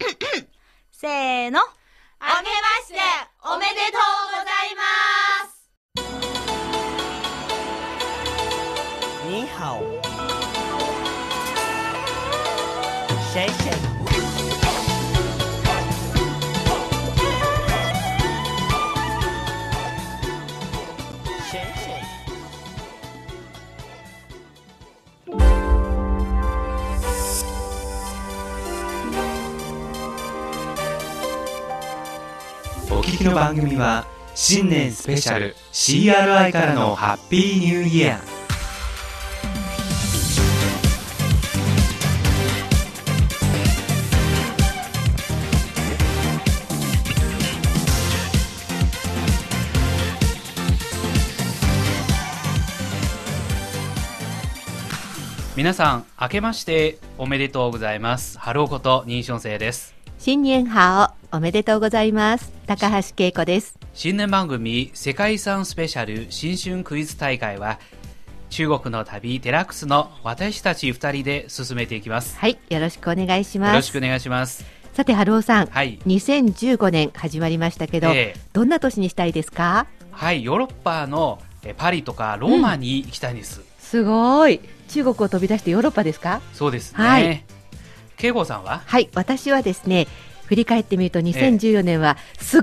せーの。あけましておめでとうございます你好，きの番組は新年スペシャル CRI からの Happy Newイヤー。皆さん明けましておめでとうございます。ハローこと認証生です。新年好おめでとうございます。高橋恵子です。新年番組世界遺産スペシャル新春クイズ大会は中国の旅デラックスの私たち二人で進めていきます。はいよろしくお願いしよます。ろしくお願いします。さて春尾さん、はい。2015年始まりましたけど、ええ。どんな年にしたいですか？はいヨーロッパのえパリとかローマに行きたいんです、すごい。中国を飛び出してヨーロッパですか？そうですね、はい。慶吾さんは？はい私はですね振り返ってみると2014年はすっ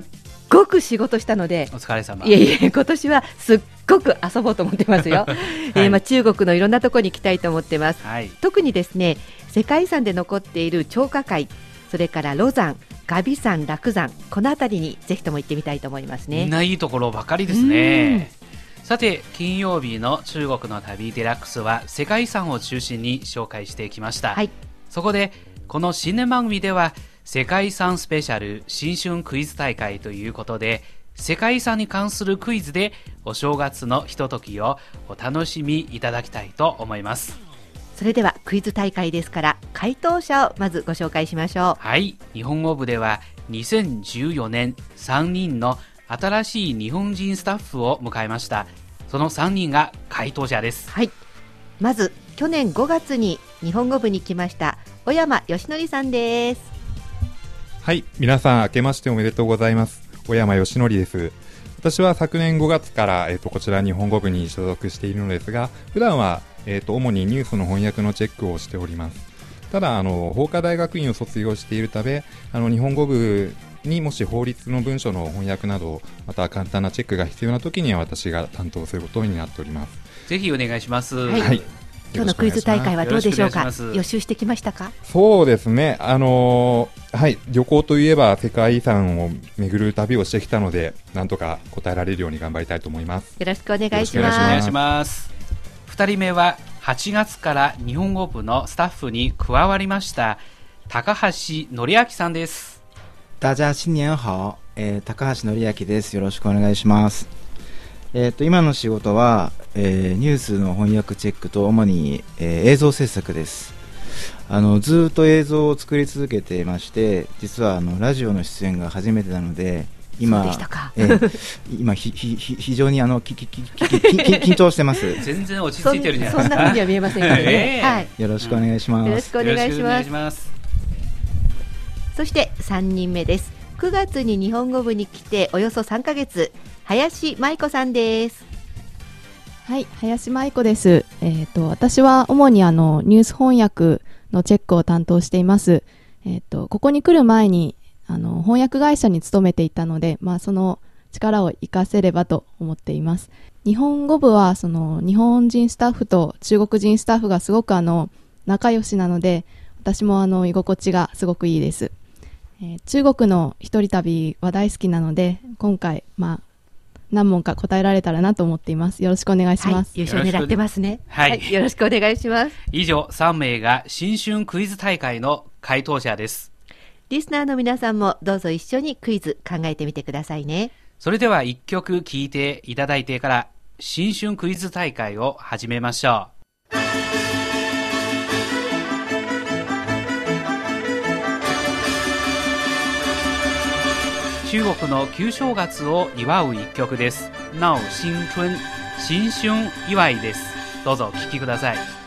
ごく仕事したので、お疲れ様。いえいえ今年はすっごく遊ぼうと思ってますよ、えーまあ、中国のいろんなところに行きたいと思ってます。はい。特にですね世界遺産で残っている張家界それからロザンガビ山楽山この辺りにぜひとも行ってみたいと思いますね。みんないいところばかりですね。さて金曜日の中国の旅デラックスは世界遺産を中心に紹介してきました、はい。そこでこの新年番組では世界遺産スペシャル新春クイズ大会ということで世界遺産に関するクイズでお正月のひとときをお楽しみいただきたいと思います。それではクイズ大会ですから回答者をまずご紹介しましょう。はい日本語部では2014年3人の新しい日本人スタッフを迎えました。その3人が回答者です。はい。まず去年5月に日本語部に来ました小山義則さんですはい、皆さん明けましておめでとうございます。小山義則です。私は昨年5月から、えっとこちら日本語部に所属しているのですが、普段は、えっと主にニュースの翻訳のチェックをしております。ただ、あの法科大学院を卒業しているため、あの日本語部にもし法律の文書の翻訳など、また簡単なチェックが必要な時には私が担当することになっております。ぜひお願いします。はいはい。今日のクイズ大会はどうでしょうか？予習してきましたか？そうですね、あのーはい、旅行といえば世界遺産を巡る旅をしてきたので、なんとか答えられるように頑張りたいと思います。よろしくお願いしまお願いすします。二人目は8月から日本語部のスタッフに加わりました高橋則明さんです。大家新年好、えー高橋則明です。よろしくお願いします。えっ、と、今の仕事は、えーニュースの翻訳チェックと主に、えー映像制作です。あの、ずーっと映像を作り続けていまして、実はあの、ラジオの出演が初めてなので、今、そうでしたかえー今ひ、ひ、ひ、非常にあの、き、き、き、き、き、き、緊張してます。全然落ち着いてるじゃないそんな風には見えませんけどね、ええはいよろしくお願いします。よろしくお願いしますいします。そして3人目です9月に日本語部に来ておよそ3ヶ月林舞子さんですはい、林舞子です。えっ、と、私は主にあの、ニュース翻訳のチェックを担当しています。えっ、と、ここに来る前に、あの、翻訳会社に勤めていたので、まあ、その力を活かせればと思っています。日本語部は、その、日本人スタッフと中国人スタッフがすごくあの、仲良しなので、私もあの、居心地がすごくいいです。えー中国の一人旅は大好きなので、今回、まあ、何問か答えられたらなと思っています。よろしくお願いします。はい、優勝狙ってますねはいよろしくお願いします以上3名が新春クイズ大会の回答者です。リスナーの皆さんもどうぞ一緒にクイズ考えてみてくださいねそれでは1曲聴いていただいてから新春クイズ大会を始めましょう。中国の旧正月を祝う一曲です。なお新春、新春祝いです。どうぞお聴きください。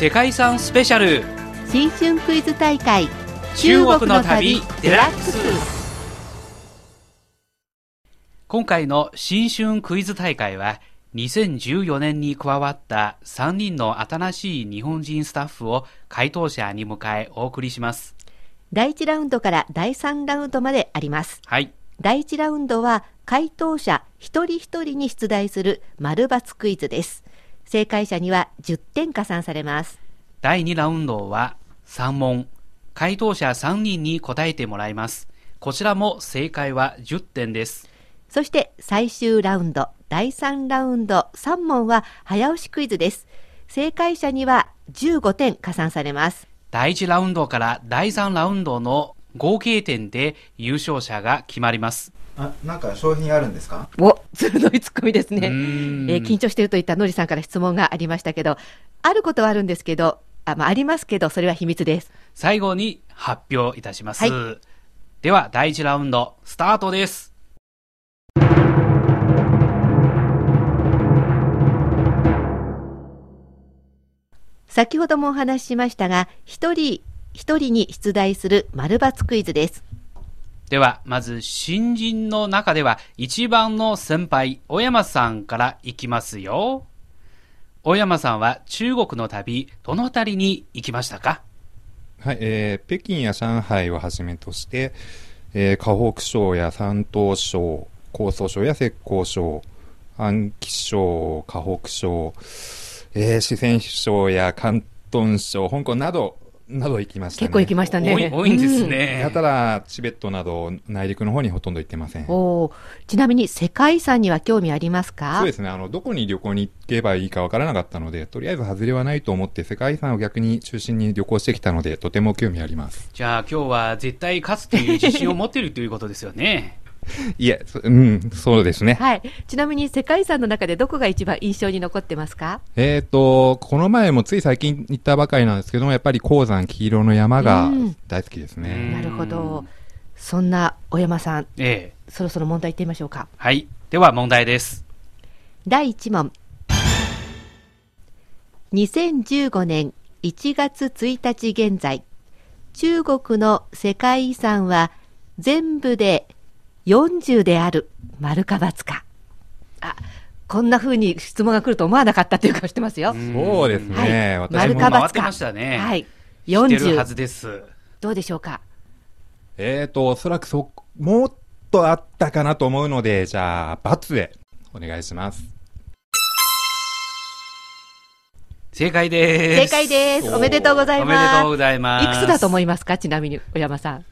世界遺産スペシャル。新春クイズ大会中国の旅デラックス。今回の新春クイズ大会は2014年に加わった3人の新しい日本人スタッフを回答者に迎えお送りします。第1ラウンドから第3ラウンドまであります。はい。第1ラウンドは回答者一人一人に出題する丸×クイズです正解者には10点加算されます。第2ラウンドは3問。回答者3人に答えてもらいます。こちらも正解は10点です。そして最終ラウンド第3ラウンド3問は早押しクイズです。正解者には15点加算されます。第1ラウンドから第3ラウンドの合計点で優勝者が決まりますあなんか商品あるんですか？お鋭いツッコミですね。えー緊張しているといったのりさんから質問がありましたけどあることはあるんですけどあ,、まあ、ありますけどそれは秘密です。最後に発表いたします、はでは第1ラウンドスタートです。先ほどもお話ししましたが一人一人に出題する丸×クイズですではまず新人の中では一番の先輩小山さんからいきますよ。小山さんは中国の旅どの辺りに行きましたか？はい、えー北京や上海をはじめとして、えー河北省や山東省、江蘇省や浙江省、安徽省、河北省、えー四川省や広東省、香港など、など行きましたね。結構行きましたね多い多いんですね、やたらチベットなど内陸の方にほとんど行ってません。ちなみに世界遺産には興味ありますか？そうですね。あの、どこに旅行に行けばいいかわからなかったので、とりあえず外れはないと思って世界遺産を逆に中心に旅行してきたので、とても興味あります。じゃあ今日は絶対勝つという自信を持っているということですよね いえ、そうん、そうですね。はい。ちなみに世界遺産の中でどこが一番印象に残ってますか？えっ、と、この前もつい最近行ったばかりなんですけども、やっぱり鉱山黄色の山がうん大好きですうんね。なるほど。そんな小山さん、ええそろそろ問題いってみましょうか。はいでは問題です第1問。2015年1月1日現在、中国の世界遺産は全部で40である。丸か×か。あ、こんな風に質問が来ると思わなかったという顔してますよ。そうですね。はい私も回ってましたねはい。知ってるは40。ずですどうでしょうか？えっ、と、おそらくそ、もっとあったかなと思うので、じゃあ、×でお願いします。正解です正解です。おめでとうございおめでとうまございますす。いくつだと思いますか？ちなみに、小山さん。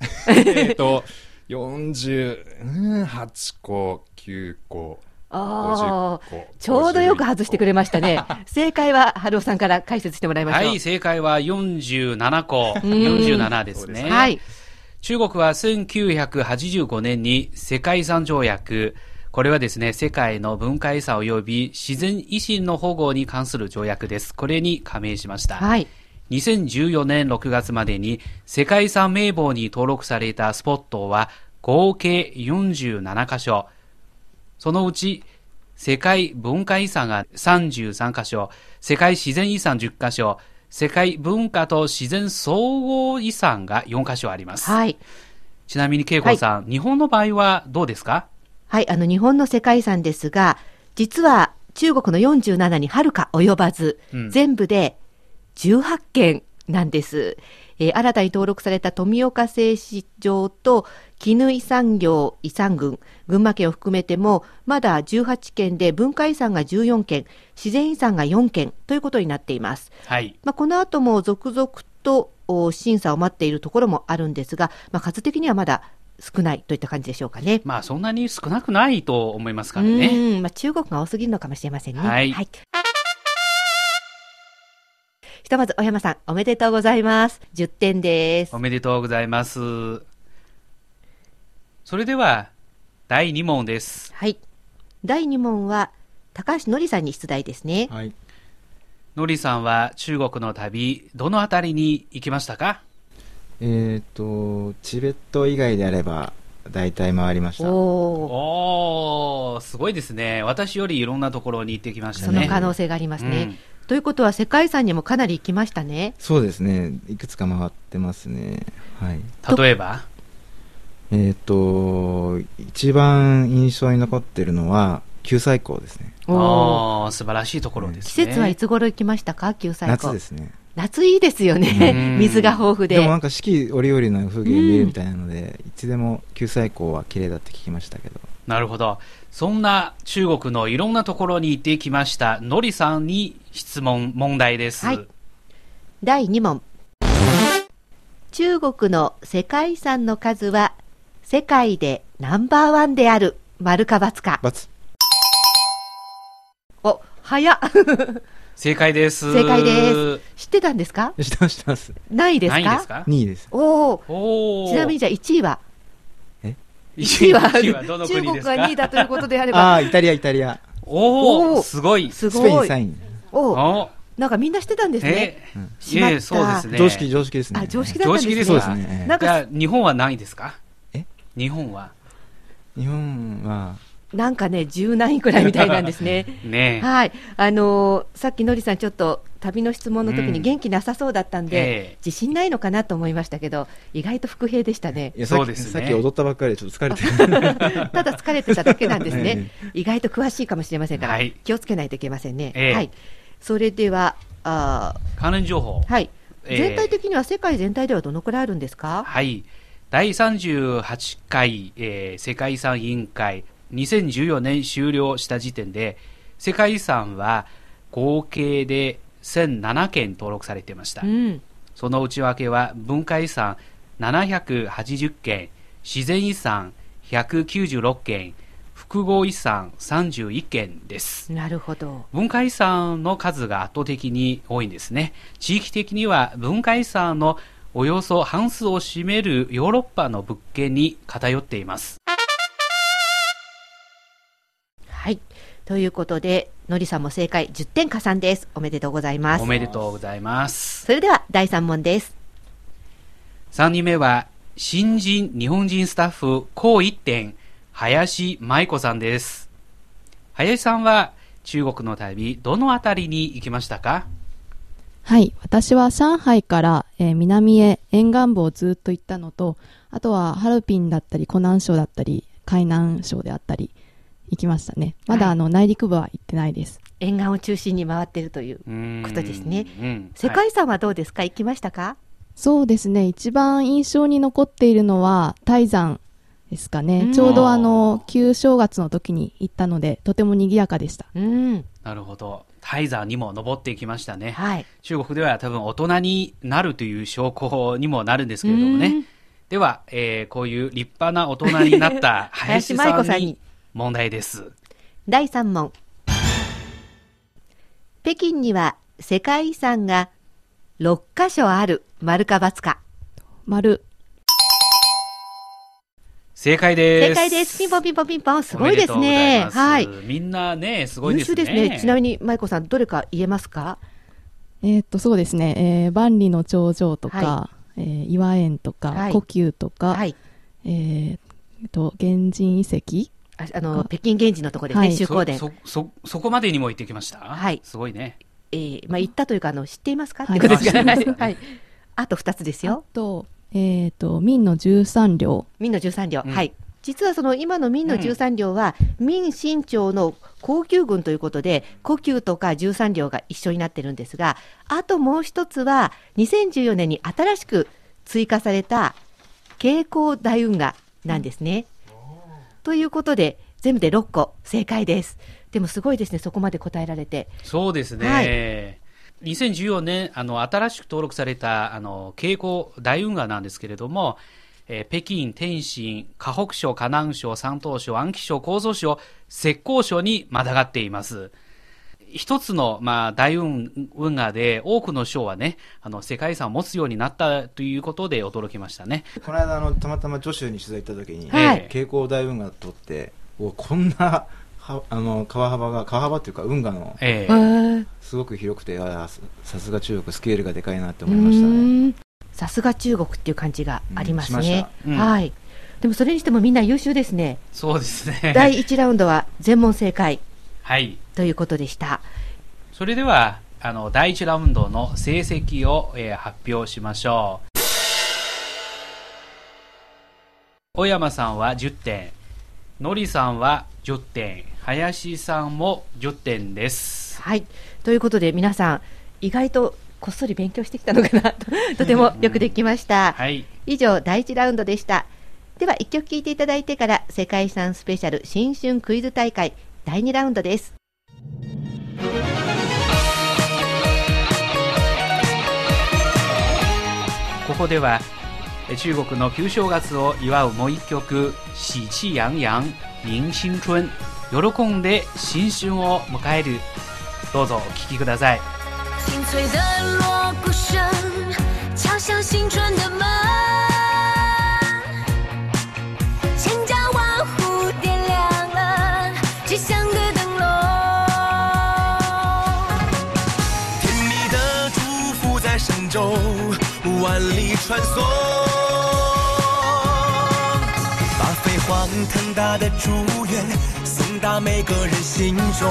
えっと、40、うん8個、9個、ああ50個。ちょうどよく外してくれましたね。正解は、春尾さんから解説してもらいましょう。はい、正解は47個。ん47ですね。はい。中国は1985年に世界遺産条約、これはですね、世界の文化遺産及び自然維新の保護に関する条約です。これに加盟しました。はい。2014年6月までに世界遺産名簿に登録されたスポットは合計47カ所。そのうち世界文化遺産が33カ所、世界自然遺産10カ所、世界文化と自然総合遺産が4カ所あります。はい。ちなみに恵子さん、日本の場合はどうですか？はい。あの、日本の世界遺産ですが、実は中国の47にはるか及ばず、うん全部で18件なんです。えー新たに登録された富岡製糸場と絹遺産業遺産群、群馬県を含めても、まだ18件で文化遺産が14件、自然遺産が4件ということになっています。はい。まあ、この後も続々とお審査を待っているところもあるんですが、まあ、数的にはまだ少ないといった感じでしょうかね。まあそんなに少なくないと思いますうからね。まあ、中国が多すぎるのかもしれませんね。はいひとまず、小山さん、おめでとうございます。10点ですお。めでとうございます。それでは、第2問です。はい。第2問は、高橋のりさんに出題ですね。はい。のりさんは中国の旅、どのあたりに行きましたか？えっ、と、チベット以外であれば、大体回りました。おー、おー、すごいですね。私よりいろんなところに行ってきましたね。その可能性がありますね。うんということは世界遺産にもかなり行きましたね。そうですね。いくつか回ってますね。はい。例えば？えっ、と、一番印象に残ってるのは、九西港ですね。ああ、素晴らしいところですね。季節はいつ頃行きましたか？九西湖。夏ですね。夏いいですようね。ん 水が豊富で。でもなんか四季折々の風景が見えるみたいなので、いつでも九西港は綺麗だって聞きましたけど。なるほど。そんな中国のいろんなところに行ってきました、のりさんに質問、問題です。はい第2問。中国の世界遺産の数は世界でナンバーワンである。丸か×か。バツ。お、早っ。正解です。正解です。知ってたんですか？知ってます、知ってます。何位ですか？ですか？2位です。おお。ちなみにじゃあ1位は？1位は1位はどの中国が国ですか？2位だということであれば。ああ、イタリア、イタリア。おおすごい。すスペインごい。3位。おおなんかみんな知ってたんですね。そうですね。常識、常識ですね。あ、常識だったんですね。常識ですそうですね。なんか日本は何位ですか？え？日本は日本は、なんかね、10何位くらいみたいなんですね。ねえ。はい。あのーさっきのりさんちょっと旅の質問の時うんに元気なさそうだったんで、ええ自信ないのかなと思いましたけど、意外と不平でしたね。いやさっきそうですねさっき踊ったばっかりでちょっと疲れてる。ただ疲れてただけなんです えね。意外と詳しいかもしれませんから、はい気をつけないといけませんね。ええはい。それでは、あ関連情報ー。はい。ええ全体的には世界全体ではどのくらいあるんですか？はい。第38回、えー世界遺産委員会、2014年終了した時点で、世界遺産は合計で1007件登録されていました。うん。その内訳は文化遺産780件、自然遺産196件、複合遺産31件です。なるほど。文化遺産の数が圧倒的に多いんですね。地域的には文化遺産のおよそ半数を占めるヨーロッパの物件に偏っています。ということで、のりさんも正解10点加算です。おめでとうございますお。めでとうございます。それでは第3問です。3人目は新人日本人スタッフ高一点林舞子さんです。林さんは中国の旅どのあたりに行きましたか？はい。私は上海から、えー南へ沿岸部をずっと行ったのと、あとはハルピンだったり、湖南省だったり、海南省であったり、行きましたね。まだ、はいあの、内陸部は行ってないです。沿岸を中心に回っているという。ことですねうん世界遺産はどうですか？行きましたか？そうですね。一番印象に残っているのは、泰山ですかうん。ねちょうどあの、旧正月の時に行ったので、とても賑やかでした。うん。なるほど。泰山にも登っていきましたね。はい。中国では多分大人になるという証拠にもなるんですけれどもうんね。では、えーこういう立派な大人になった林林舞子さんにさんに問題です。第3問。北京には世界遺産が6カ所ある。丸か×か。丸。正解です。正解です。ピンポンピンポンピンポン。すごいですね。おめでとうござはいいます。みんなね、すごい優ですね。秀ですね。ちなみに、舞子さん、どれか言えますか？えーっと、そうですね。えー万里の長城とか、はえー岩園とか、はい故宮とか、はい。えーっと、原人遺跡ああの、北京現地のところですね、はい周公殿。そ、そ、そこまでにも行ってきました？はいすごいね。えー、まあ、言ったというか、あの、知っていますか？ってはいことですから、あ知ってますはい。あと2つですあよ。と、えーっと、明の十三両。明の13両。うんはい。実はその今の明の13両は、明清朝の高級軍ということで、故宮とか13両が一緒になってるんですが、あともう一つは、2014年に新しく追加された蛍光大運河なんですね。ということで、全部で6個正解です。でもすごいですね、そこまで答えられて。そうですね。はい2014年、あの、新しく登録された、あの、傾向大運河なんですけれども、えー北京、天津、河北省、河南省、山東省、安徽省、江蘇省、浙江省にまたがっています。一つの、まあ、大運運河で多くの省はね、あの、世界遺産を持つようになったということで驚きましたね。この間あのたまたま女州に取材行った時に、はいえ蛍光大運河通っておこんなはあの川幅が川幅っていうか運河のえーすごく広くてあささすが中国スケールがでかいなって思いましたねうーんさすが中国っていう感じがありますうんしし。うんはい。でもそれにしてもみんな優秀ですね。そうですね。第1ラウンドは全問正解はい。ということでした。それでは、あの第1ラウンドの成績を、えー発表しましょう小山さんは10点のりさんは10点林さんも10点ですはい。ということで皆さん、意外とこっそり勉強してきたのかなと、とてもよくできました。はい以上、第1ラウンドでした。では、一曲聴いていただいてから、世界遺産スペシャル新春クイズ大会第2ラウンドです。ここではえ中国の旧正月を祝うもう一曲「喜气洋洋迎新春」喜んで新春を迎える。どうぞお聴きください。清脆的锣鼓声敲响新春的门，大的祝愿送达每个人心中。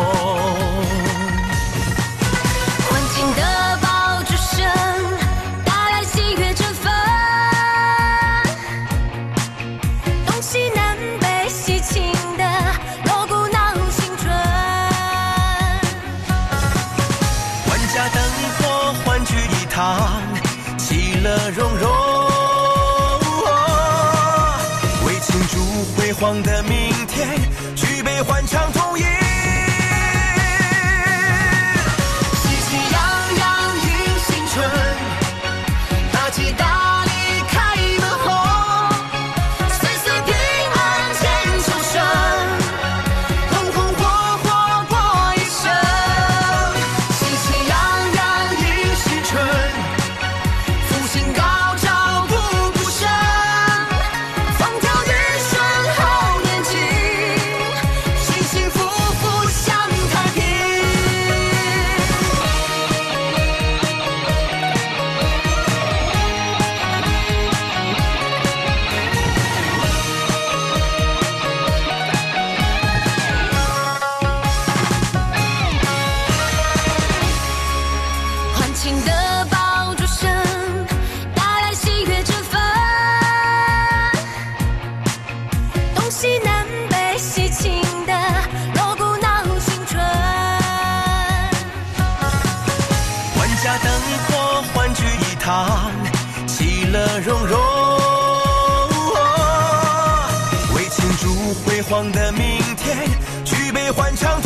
欢庆的辉煌的明天，聚一堂，其乐融融。为庆祝辉煌的明天，举杯欢唱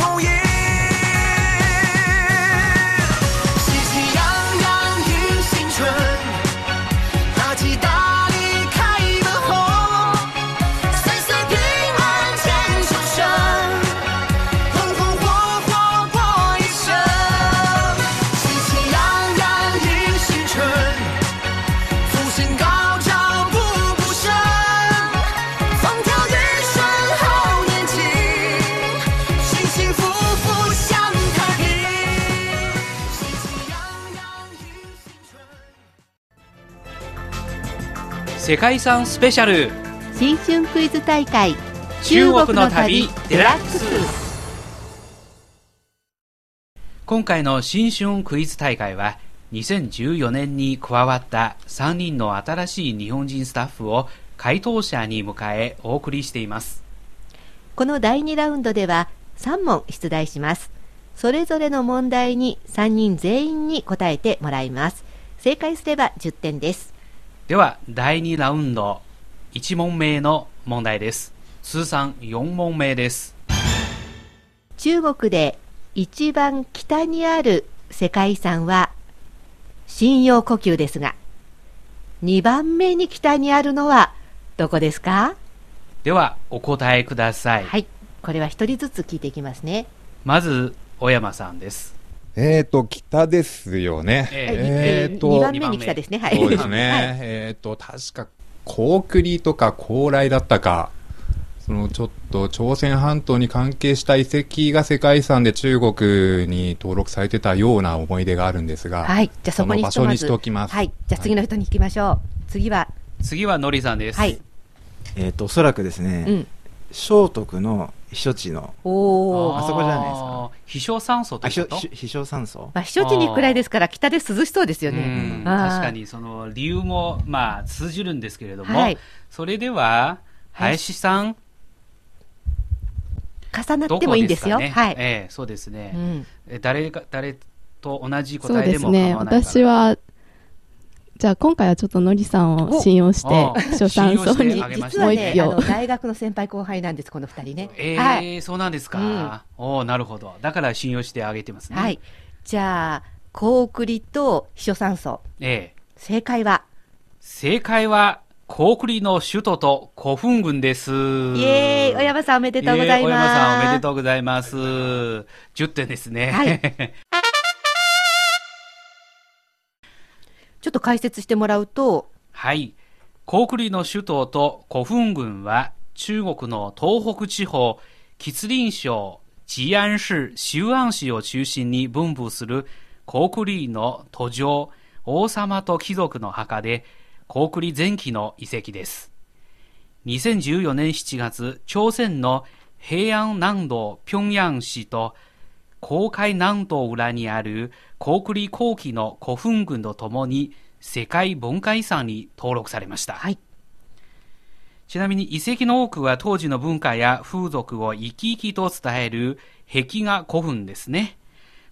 世界遺産スペシャル新春クイズ大会中国の旅デラックス今回の新春クイズ大会は2014年に加わった3人の新しい日本人スタッフを回答者に迎えお送りしていますこの第2ラウンドでは3問出題します。それぞれの問題に3人全員に答えてもらいます。正解すれば10点です。では第2ラウンド1問目の問題です通算4問目です中国で一番北にある世界遺産は信用呼吸ですが、2番目に北にあるのはどこですか？ではお答えください、はい。これは一人ずつ聞いていきますね。まず小山さんですえーと、北ですよね。ええーと2番目に来たですね。はい。そうですね。はいえっ、と、確か、高栗とか高麗だったか、そのちょっと朝鮮半島に関係した遺跡が世界遺産で中国に登録されてたような思い出があるんですが、はい。じゃあそこにの場所にしておきます。はい。じゃあ次の人に行きましょう。次は、次はのりさんです、はい。えっ、と、おそらくですね、うん。聖徳の避暑地の、おお。あそこじゃないですか。避暑酸素とあ、いうこと？避暑酸素まあ、避暑地に行くくらいですから、北で涼しそうですようね。確かにその理由もまあ通じるんですけれども、はいそれでは林さん、重なってもいいんですよ。かね？はい。ええそうですね、うん。え誰が誰と同じ答えでも構ですね。わないから私は、じゃあ今回はちょっとのりさんを信用してお、初酸素信用しに実はね。大学の先輩後輩なんです、この二人ね。ええはい。そうなんですか、おおなるほど。だから信用してあげてますね。はい。じゃあ、高送りと秘書酸素。ええ。正解は、正解はコークリの首都と古墳群です。イエーイ。小山さんおめでとうございます。ええ小山さんおめでとうございます。10点ですね。はい ちょっと解説してもらうと、はい。コークリの首都と古墳群は中国の東北地方、吉林省、吉安市、周安市を中心に分布するコークリの途上、王様と貴族の墓で、コークリ前期の遺跡です。2014年7月、朝鮮の平安南道平壌市と公海南道裏にあるコークリ後期の古墳群とともに世界文化遺産に登録されました。はい。ちなみに遺跡の多くは当時の文化や風俗を生き生きと伝える壁画古墳ですね。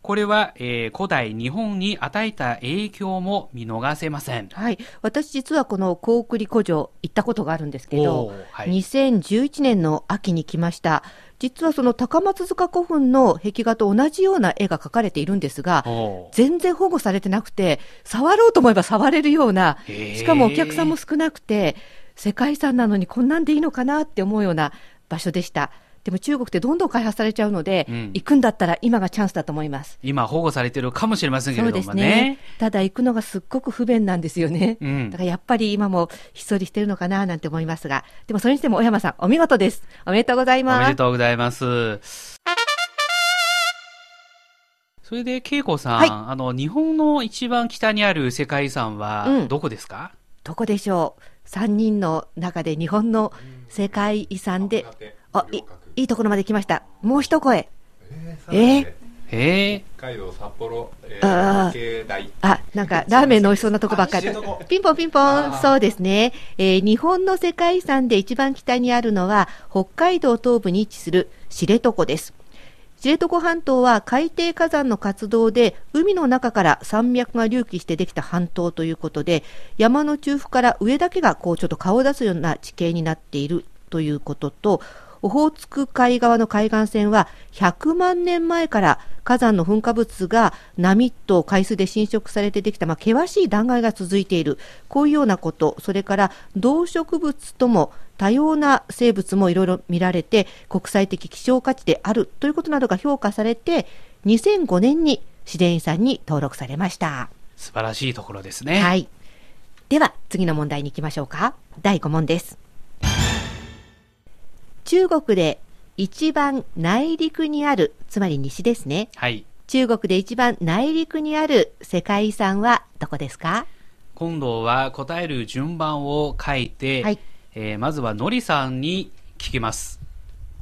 これは、えー古代日本に与えた影響も見逃せません。はい。私実はこの高栗古城行ったことがあるんですけど、はい2011年の秋に来ました。実はその高松塚古墳の壁画と同じような絵が描かれているんですが、全然保護されてなくて、触ろうと思えば 触れるような、しかもお客さんも少なくて、世界遺産なのにこんなんでいいのかなって思うような場所でした。でも中国ってどんどん開発されちゃうので、うん行くんだったら今がチャンスだと思います。今保護されてるかもしれませんけれどもね。ね。ただ行くのがすっごく不便なんですよね。うんだからやっぱり今もひっそりしてるのかななんて思いますが、でもそれにしても小山さんお見事です。おめでとうございおます。めでとうございます。それで、恵子さん、はいあの、日本の一番北にある世界遺産うはんどこですか、どこでしょう？三人の中で日本の世界遺産で、あ、いいいところまで来ました。もう一声。えーへえ北海道札幌、えあーあ、なんか、ラーメンの美味しそうなとこばっかりあ知床。ピンポンピンポン。そうですね。えー日本の世界遺産で一番北にあるのは、北海道東部に位置する知床です。知床半島は海底火山の活動で海の中から山脈が隆起してできた半島ということで山の中腹から上だけがこうちょっと顔を出すような地形になっているということとオホーツク海側の海岸線は100万年前から火山の噴火物が波と海水で浸食されてできた、まあ、険しい断崖が続いているこういうようなことそれから動植物とも多様な生物もいろいろ見られて国際的希少価値であるということなどが評価されて2005年に自然遺産に登録されました。素晴らしいところですね。はい。では、次の問題に行きましょうか。第5問です。中国で一番内陸にある、つまり西ですね。はい。中国で一番内陸にある世界遺産はどこですか？今度は答える順番を書いて、はいえーまずはのりさんに聞きます。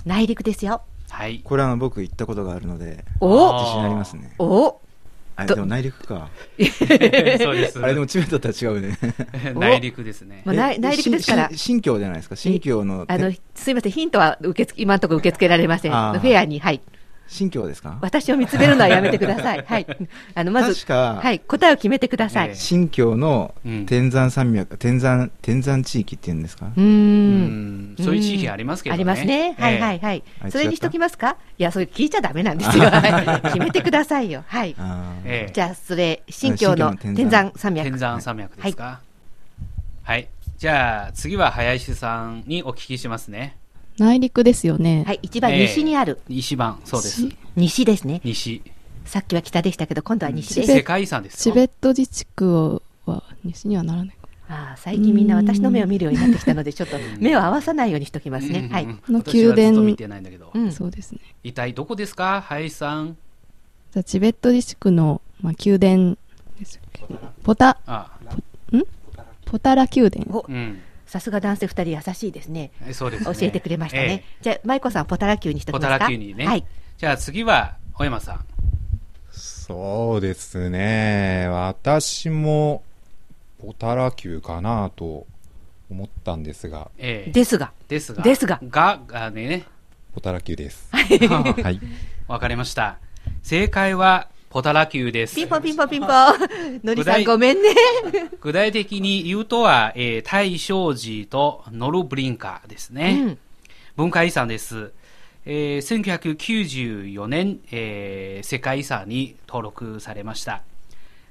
内陸ですよ。はい。これは僕行ったことがあるので、お自信ありますね。おあでも内陸か。そうです。あれでもチベットとは違うね。内陸ですね。まあ内陸ですからし新疆じゃないですか。新疆の、あの、すいません、ヒントは受け付け、今のところ受け付けられません。フェアに、はい。新疆ですか？私を見つめるのはやめてください。はい。あの、まず、はい、答えを決めてください。ええ新疆のうん天山山脈、天山、天山地域っていうんですか？うんんそういう地域ありますけどね。ありますね。はいはいい。はいあ。それにしときますか？いや、それ聞いちゃダメなんですよ。はい決めてくださいよ。はい。じゃあ、それ、新疆の新疆の天山山脈。天山山脈ですか？はい。じゃあ、次は林さんにお聞きしますね。内陸ですよね。はい、一番西にある。西番、そうです。西ですね。西。さっきは北でしたけど、今度は西です。チベ世界遺産ですよ。チベット自治区をは西にはならないか。ああ最近みんな私の目を見るようになってきたので、ちょっと目を合わさないようにしときますね。はい。うんの宮殿と見てないんだけど。うん。そうですね。一体どこですか？林さん。じゃあチベット自治区の、まあ、宮殿ですよポタ、あ、ポタラ宮殿。おうん。さすが男性二人優しいですね。えそうですね。教えてくれましたね。えじゃあ、舞子さん、ポタラ級にしとえポタきますかラ級にね。はい。じゃあ次は、小山さん。そうですね。私も、ポタラ級かなと思ったんですが、ええですが、ですが。ですがが、がね、ポタラ級です。はい。わかりました。正解は、ポタラ級です。ピンポンピンポンピンポン。のりさんごめんね。具体的に言うとは、えー、大正寺とノルブリンカですね。うん文化遺産です。えー、1994年、えー世界遺産に登録されました。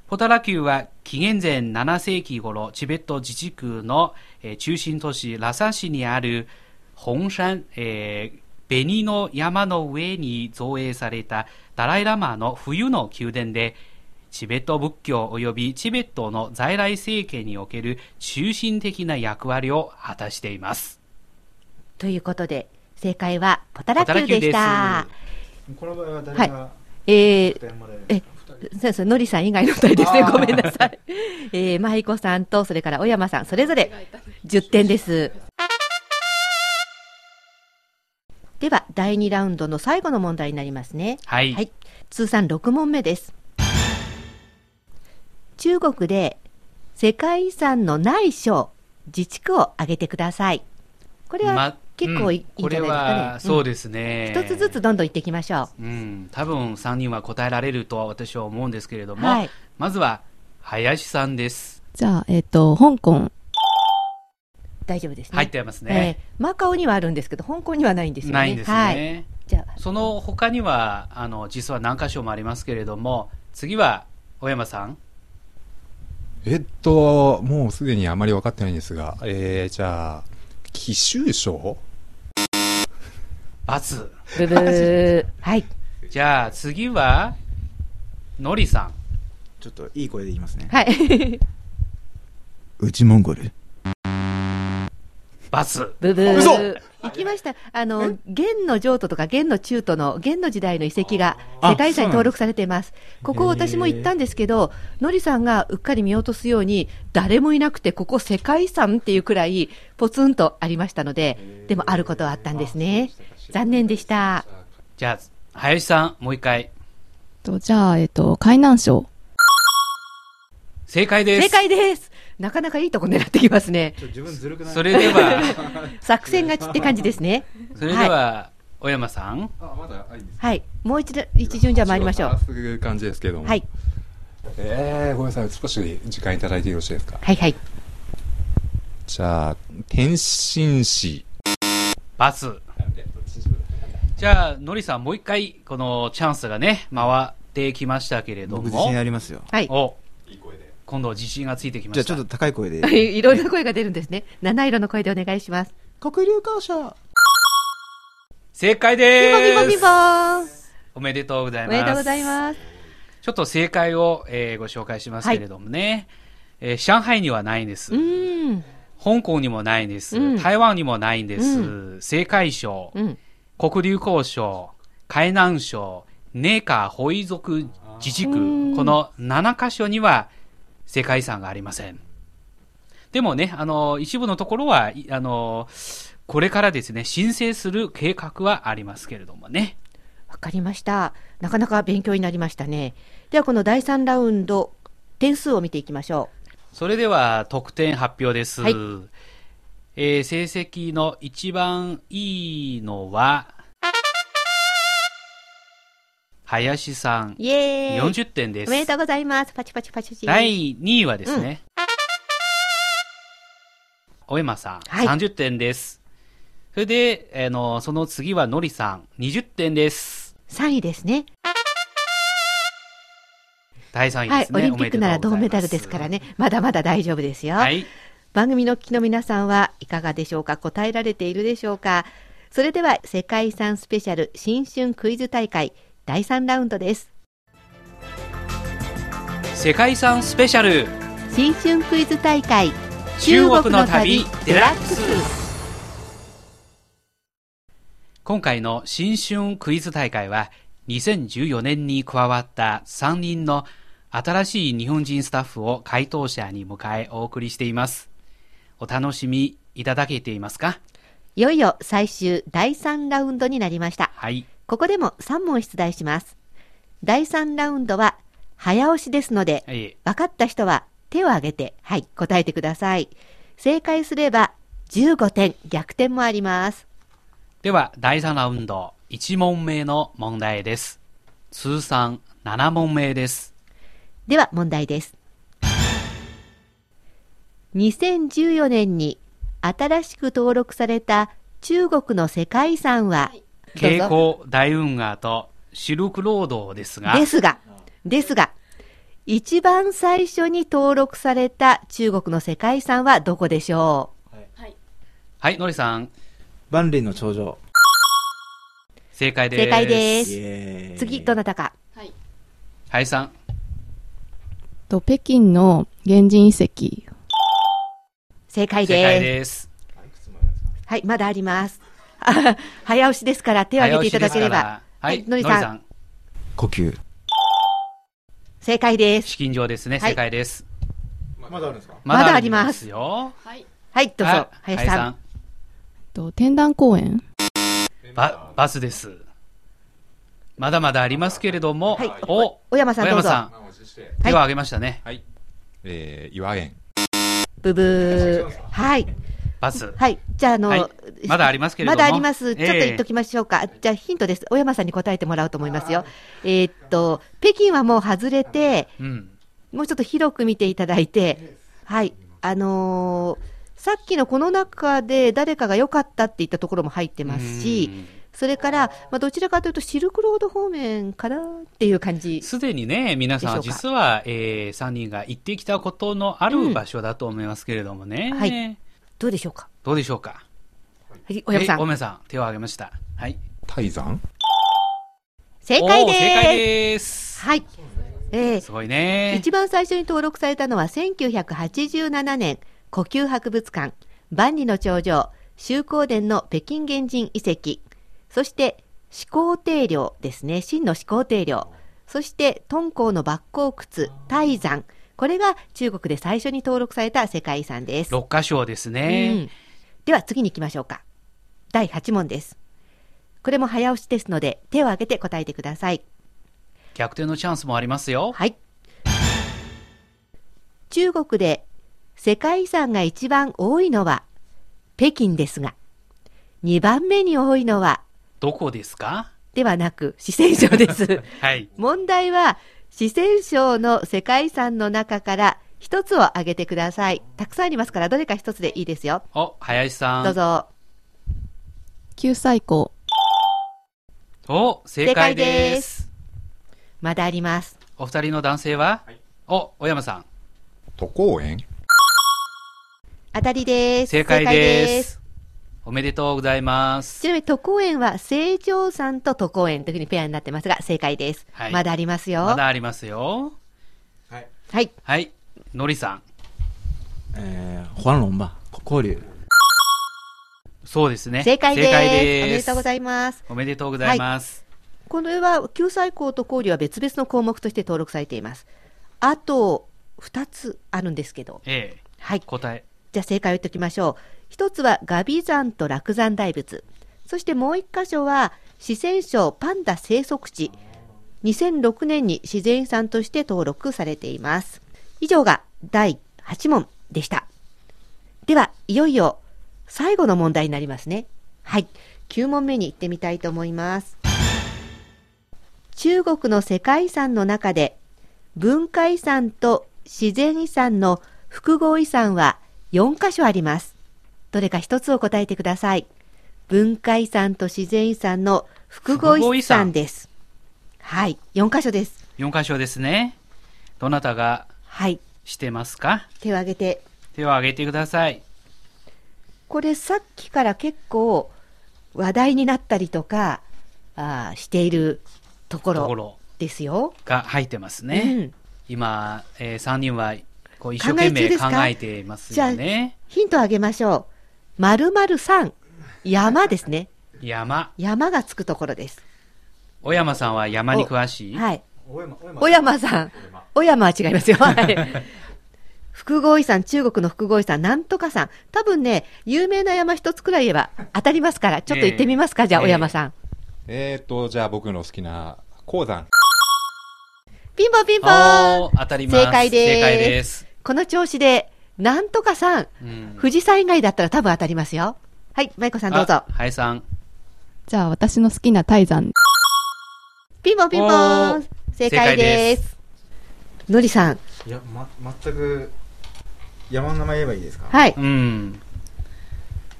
ポタラ宮は紀元前7世紀頃、チベット自治区の、えー中心都市ラサ市にある本山、えー紅の山の上に造営されたダライラマの冬の宮殿で、チベット仏教及びチベットの在来政権における中心的な役割を果たしています。ということで、正解はポタラ級でした。この場合は誰はいがえー、そうそう、のりさん以外の二人ですね。ごめんなさい。えー、舞子さんと、それから小山さん、それぞれ10点です。では、第2ラウンドの最後の問題になりますね。はい。はい。通算6問目です。中国で世界遺産のない省、自治区を挙げてください。これはま結構い,、うんいんじゃないですかね。これは、そうでですね。一つずつどんどん言っていきましょうん、多分3人は答えられるとは私は思うんですけれどう。も、はい。まずは林さんです。じゃあ、えっ、と、香港。大丈夫ですね。入ってますね。えーマカオにはあるんですけど、香港にはないんですよね。ないんですね。はい。じゃあ、その他には、あの、実は何箇所もありますけれども、次は、小山さん。えっと、もうすでにあまり分かってないんですが、えー、じゃあ、奇襲賞×。ブブー。はい。じゃあ次は、のりさん。ちょっといい声で言いますね。はい。内モンゴル。×？ブブ嘘ー。行きました。あの、元の譲渡とか元の中途の元の時代の遺跡があ世界遺産に登録されています。ここ私も行ったんですけど、のりさんがうっかり見落とすように、誰もいなくて、ここ世界遺産っていうくらいポツンとありましたので、でもあることはあったんですね。残念でした。じゃあ、林さん、もう一回。とじゃあ、えっ、と、海南省。正解です。正解です。なかなかいいとこ狙ってきますね。自分ずるくない？それでは、作戦勝ちって感じですね。それでは、小山さん。あ、まだいいはい。もう一度、一巡じゃ参りましょう。そういう感じですけども。はい。えー、ごめんなさい。少し時間いただいてよろしいですか？はいはい。じゃあ、天津市。バス。じゃあ、のりさん、もう一回、このチャンスがね、回ってきましたけれど僕自信も、ありますよ。はい。お、今度自信がついてきました。じゃあちょっと高い声で。いろいろな声が出るんですね。七色の声でお願いします。黒竜校舎。正解ですおめでとうございおます。めでとうございます。ちょっと正解を、えーご紹介しますけれどもね、えー上海にはないんです。うーん。香港にもないんです。うん台湾にもないんです。う青海省、うん。黒竜江省、海南省、寧夏ホイ族自治区、うんこの7カ所には世界遺産がありません。でもね、あの、一部のところは、いあの、これからですね、申請する計画はありますけれどもね。わかりました。なかなか勉強になりましたね。ではこの第3ラウンド、点数を見ていきましょそれでは得点発表です。はいえー成績の一番いいのは、林さんう。、イエーイ40点です。おめでとうございます。パチパチパチパチ。第2位はですね、おえまさん、はい30点です。それで、あの、その次はのりさん、20点です。3位ですね。第3位はい。ですね。オリンピックなら銅メダルですからね。まだまだ大丈夫ですよ。はい。番組のお聞きの皆さんはいかがでしょうか？答えられているでしょうか？それでは世界遺産スペシャル新春クイズ大会第3ラウンドです。世界遺産スペシャル、新春クイズ大会中国の旅デラックス。今回の新春クイズ大会は2014年に加わった3人の新しい日本人スタッフを回答者に迎えお送りしています。お楽しみいただけていますか？いよいよ最終第3ラウンドになりました。はい。ここでも3問出題します。第3ラウンドは早押しですので、はい。分かった人は手を挙げて、はい、答えてください。正解すれば15点、逆転もあります。では、第3ラウンド、1問目の問題です。通算7問目です。では問題です。2014年に新しく登録された中国の世界遺産は、どう蛍ぞ光大運河とシルクロードですが、ですが、ですが、一番最初に登録された中国の世界遺産はどこでしょはい、のりさん、万里の長城。正解です。正解です次、どなたか？はいさん、と北京の原人遺跡。正解正解です。です。はい、まだあります。あ 早押しですから手を挙げていただければ。はい、のりさん呼吸。正解です。資金上ですね、はい正解です。まだあるんですか？まだありますよ。はい、どうぞあ、林さん。ん。と天壇公園。バ、バスです。まだまだありますけれども、はいお、小山さんどうぞ。小山さん、手を挙げましたね。はい。えー、岩園。ブブー。はい。バス。はい。じゃあ、あの、はいまだありますけれどもまだあります。ちょっとええ言っときましょうか。じゃあ、ヒントです。小山さんに答えてもらおうと思いますよ。えーっと、北京はもう外れて、うん。もうちょっと広く見ていただいて、はい。あのーさっきのこの中で誰かが良かったって言ったところも入ってますし、それから、まあ、どちらかというとシルクロード方面かなっていう感じ。すでにね、皆さん、実は、えー、3人が行ってきたことのある場所だと思いますけれどもね。はいどうでしょうか？どうでしょうか？はい、小山さん。はい小山さん、手を挙げました。はい。泰山？正解です。正解です。はい。えーすごいね。一番最初に登録されたのは1987年、故宮博物館、万里の長城、周光殿の北京原人遺跡、そして始皇帝陵ですね、真の始皇帝陵、そして敦煌の抜鉱窟、泰山、これが中国で最初に登録された世界遺産です。6箇所ですうねん。では次に行きましょうか。第8問です。これも早押しですので、手を挙げて答えてください。逆転のチャンスもありますよ。はい。中国で世界遺産が一番多いのは北京ですが、2番目に多いのはどこですか？ではなく四川省です。はい。問題は四川省の世界遺産の中から一つを挙げてください。たくさんありますからどれか一つでいいですよ。お、林さん。どうぞ。九寨溝。お、正解です。まだあります。お二人の男性は、お、小山さん。都公園？当たりです。正解です。おめでとうございます。ちなみに都公園は成城山と都公園というふうにペアになってますが正解です。はいまだありますよ。まだありますよ。はい。はい。のりさん。えー、黄龍吧。交流。そうですね。正解です。正解おめでですとうございます。おめでとうございます。これは救済校と交流は別々の項目として登録されています。あと2つあるんですけど。ええ。はい。答え。じゃあ正解を言っておきましょう。一つはガビ山と落山大仏。そしてもう一箇所は四川省パンダ生息地。2006年に自然遺産として登録されています。以上が第8問でした。では、いよいよ最後の問題になりますね。はい。9問目に行ってみたいと思います。中国の世界遺産の中で文化遺産と自然遺産の複合遺産は4カ所あります。どれか一つを答えてください。文化遺産と自然遺産の複合遺産産です。はい、4カ所です。4箇所ですね。どなたがはい、してますか？手を挙げて。手を挙げてください。これさっきから結構話題になったりとかあーしているとことろですよ。が入ってますうね。ん、今、え3人はこう一生懸命考考えていますよね。ヒントをあげましょう。〇〇三山ですね。山。山がつくところです。小山さんは山に詳しい、はい。小山さん。小山は違いますよ。はい。複合遺産、中国の複合遺産、なんとか山。多分ね、有名な山一つくらい言えば当たりますから、ちょっと行ってみますか、じゃあ、ええ小山さん。えーと、じゃあ僕の好きな鉱山。ピンポンピンポンー当たります。正解です正解です。この調子で、なんとか山、うん富士山以外だったら多分当たりますよ。はい、マイコさんどうぞあ。はいさん。じゃあ私の好きな泰山。ピンポンピンポンー正解です。のりさん、いや、ま、全く、山の名前言えばいいですか？はい。うん。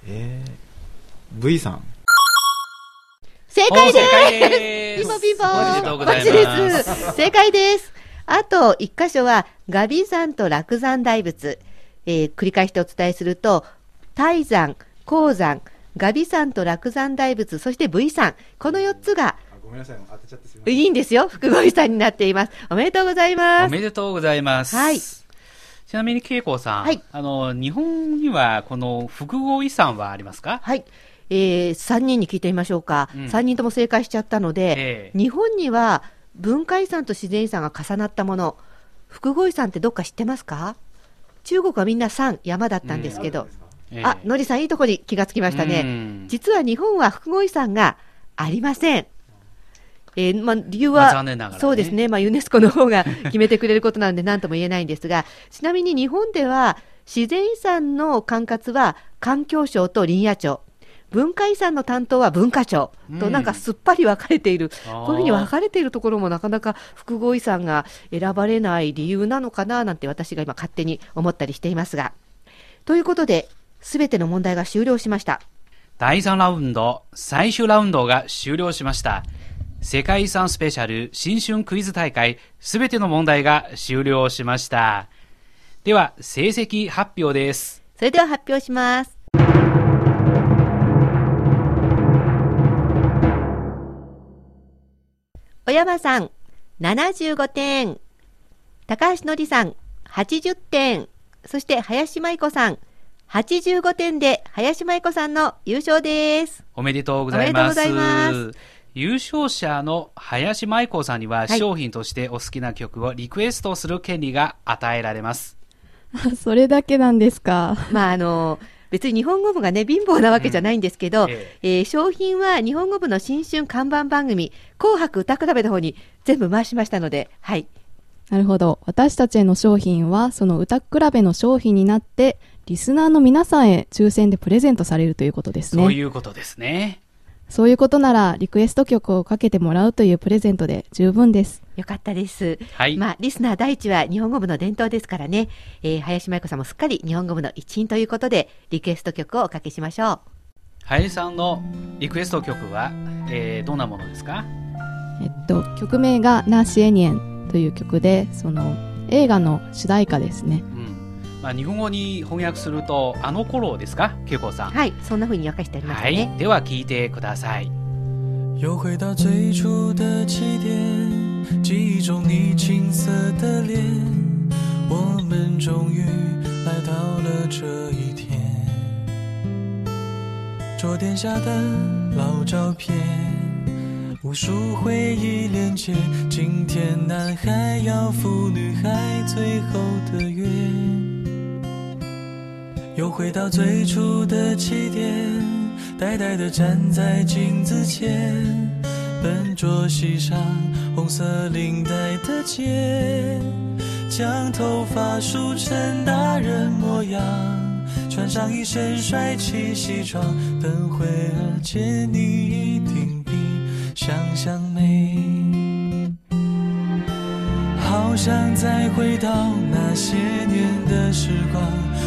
えー、V さん。正解ですピンポンピンポンおめでとうございこっちます。です。正解です。あと、一箇所は、ガビ山と落山大仏。えー繰り返してお伝えすると、泰山、鉱山、ガビ山と落山大仏、そして V 山。この4つが、あごめんなさい、当てちゃってすみません。いいんですよ。複合遺産になっています。おめでとうございおます。めでとうございます。はいちなみに、恵子さん。はいあの、日本には、この複合遺産はありますか？はい。えー、3人に聞いてみましょうか。うん3人とも正解しちゃったので、ええ日本には文化遺産と自然遺産が重なったもの、複合遺産ってどっか知ってますか？中国はみんな山、山だったんですけど、ええあ、のりさんいいとこに気がつきましたうね。ん実は日本は複合遺産がありません。えーまあ、理由まあは、残念ながらねそうですね、まあ、ユネスコの方が決めてくれることなので何とも言えないんですが、ちなみに日本では自然遺産の管轄は環境省と林野庁。文化遺産の担当は文化庁とうんなんかすっぱり分かれている、あーこういうふうに分かれているところもなかなか複合遺産が選ばれない理由なのかななんて私が今勝手に思ったりしていますが。ということで、すべての問題が終了しました。第3ラウンド、最終ラウンドが終了しました。世界遺産スペシャル新春クイズ大会、すべての問題が終了しました。では、成績発表です。それでは発表します。山さん、75点。高橋のりさん、80点。そして林舞子さん、85点で林舞子さんの優勝です。おめでとうございます。おめでとうございます優勝者の林舞子さんには、はい商品としてお好きな曲をリクエストする権利が与えられます。それだけなんですか？まああの別に日本語部がね貧乏なわけじゃないんですけど、うんええー商品は日本語部の新春看板番組「紅白歌比べ」の方に全部回しましたので、はい、なるほど。私たちへの商品は、その歌比べの商品になって、リスナーの皆さんへ抽選でプレゼントされるということですね。そういうことですね。そういうことなら、リクエスト曲をかけてもらうというプレゼントで十分です。よかったです。はい。まあ、リスナー第一は日本語部の伝統ですからね、えー林真由子さんもすっかり日本語部の一員ということで、リクエスト曲をおかけしましょう。林さんのリクエスト曲は、えーどんなものですか？えっと、曲名がナシエニエンという曲で、その映画の主題歌ですね。うん。まあ、日本語に翻訳すると、あの頃ですか？恵子さん。はい、そんな風に訳してありましたはね。い。では聞いてください。又回到最初的起点，记忆中你青涩的脸，我们终于来到了这一天。桌垫下的老照片，无数回忆连接。今天男孩要赴女孩最后的约。又回到最初的起点，呆呆地站在镜子前，笨拙系上红色领带的结，将头发梳成大人模样，穿上一身帅气西装，等会儿见你一定比想象美。好想再回到那些年的时光，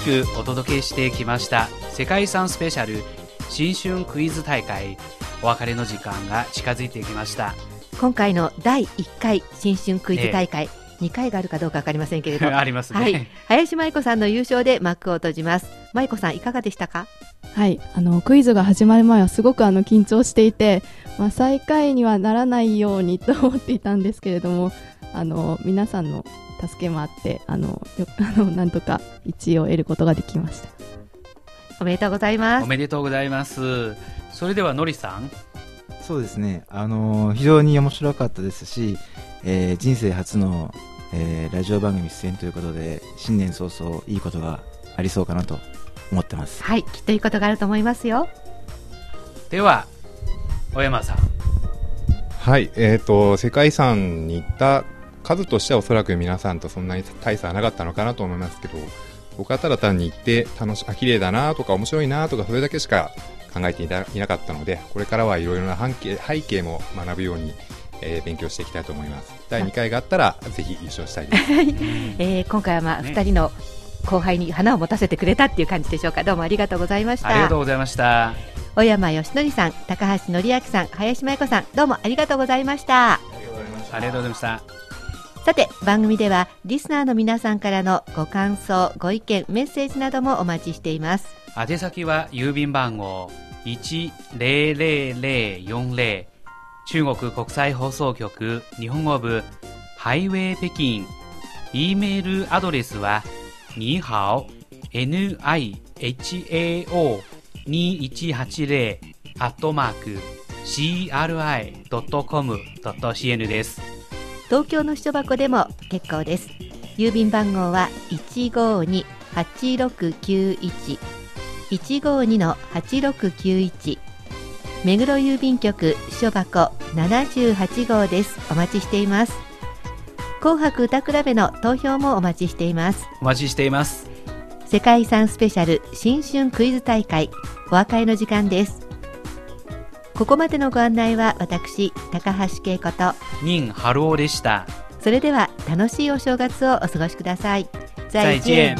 しくお届けしてきました。世界遺産スペシャル新春クイズ大会。お別れの時間が近づいてきました。今回の第1回新春クイズ大会、2回があるかどうかわかりませんけれど ありますね、はい、林舞子さんの優勝で幕を閉じます。舞子さんいかがでしたか？はい、あのクイズが始まる前はすごくあの緊張していて、まあ、最下位にはならないようにと思っていたんですけれどもあの皆さんの助けもあってあのよ あのなんとか1位を得ることができました。おめでとうございます。おめでとうございます。それではのりさん。そうですね、あのー非常に面白かったですし、えー人生初の、えーラジオ番組出演ということで、新年早々いいことがありそうかなと思ってます。はいきっといいことがあると思いますよ。では小山さん。はい、えっ、と、世界遺産に行った数としてはおそらく皆さんとそんなに大差はなかったのかなと思いますけど、僕はただ単に行って楽し、あ、綺麗だなとか面白いなとかそれだけしか考えていたいなかったので、これからはいろいろな背景背景も学ぶように、えー勉強していきたいと思います。第2回があったら、ぜひ優勝したいです。えー今回はまあ、ね2人の後輩に花を持たせてくれたっていう感じでしょうか。どうもありがとうございましありがとうたございました。小山義則さん高橋則明さん林舞子さんどうもありがとうございました。ありがとうございましたさて番組ではリスナーの皆さんからのご感想ご意見メッセージなどもお待ちしています。宛先は郵便番号10040中国国際放送局日本語部ハイウェイ北京。e メールアドレスはにハオ nihao2180 アットマーク CRI.com.cn です。東京の秘書箱でも結構です。郵便番号は152-8691 152-8691目黒郵便局秘書箱78号です。お待ちしています。紅白歌比べの投票もお待ちしています。お待ちしています。世界遺産スペシャル新春クイズ大会お別れの時間ですここまでのご案内は私高橋恵子と任春夫でした。それでは楽しいお正月をお過ごしください。再见